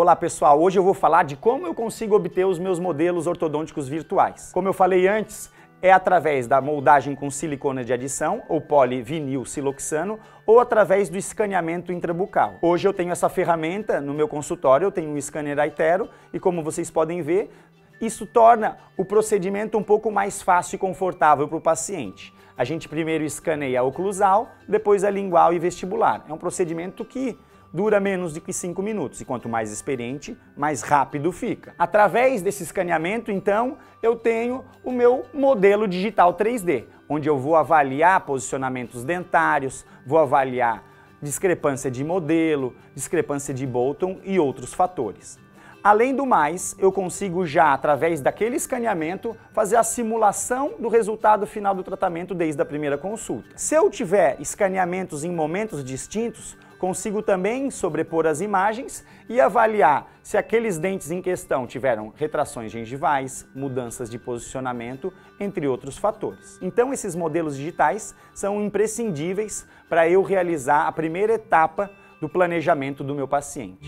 Olá pessoal, hoje eu vou falar de como eu consigo obter os meus modelos ortodônticos virtuais. Como eu falei antes, é através da moldagem com silicona de adição, ou polivinil siloxano, ou através do escaneamento intrabucal. Hoje eu tenho essa ferramenta no meu consultório, eu tenho um scanner Aitero, e como vocês podem ver, isso torna o procedimento um pouco mais fácil e confortável para o paciente. A gente primeiro escaneia a oclusal, depois a lingual e vestibular. É um procedimento que dura menos de que 5 minutos, e quanto mais experiente, mais rápido fica. Através desse escaneamento, então, eu tenho o meu modelo digital 3D, onde eu vou avaliar posicionamentos dentários, vou avaliar discrepância de modelo, discrepância de Bolton e outros fatores. Além do mais, eu consigo já, através daquele escaneamento, fazer a simulação do resultado final do tratamento desde a primeira consulta. Se eu tiver escaneamentos em momentos distintos, consigo também sobrepor as imagens e avaliar se aqueles dentes em questão tiveram retrações gengivais, mudanças de posicionamento, entre outros fatores. Então esses modelos digitais são imprescindíveis para eu realizar a primeira etapa do planejamento do meu paciente.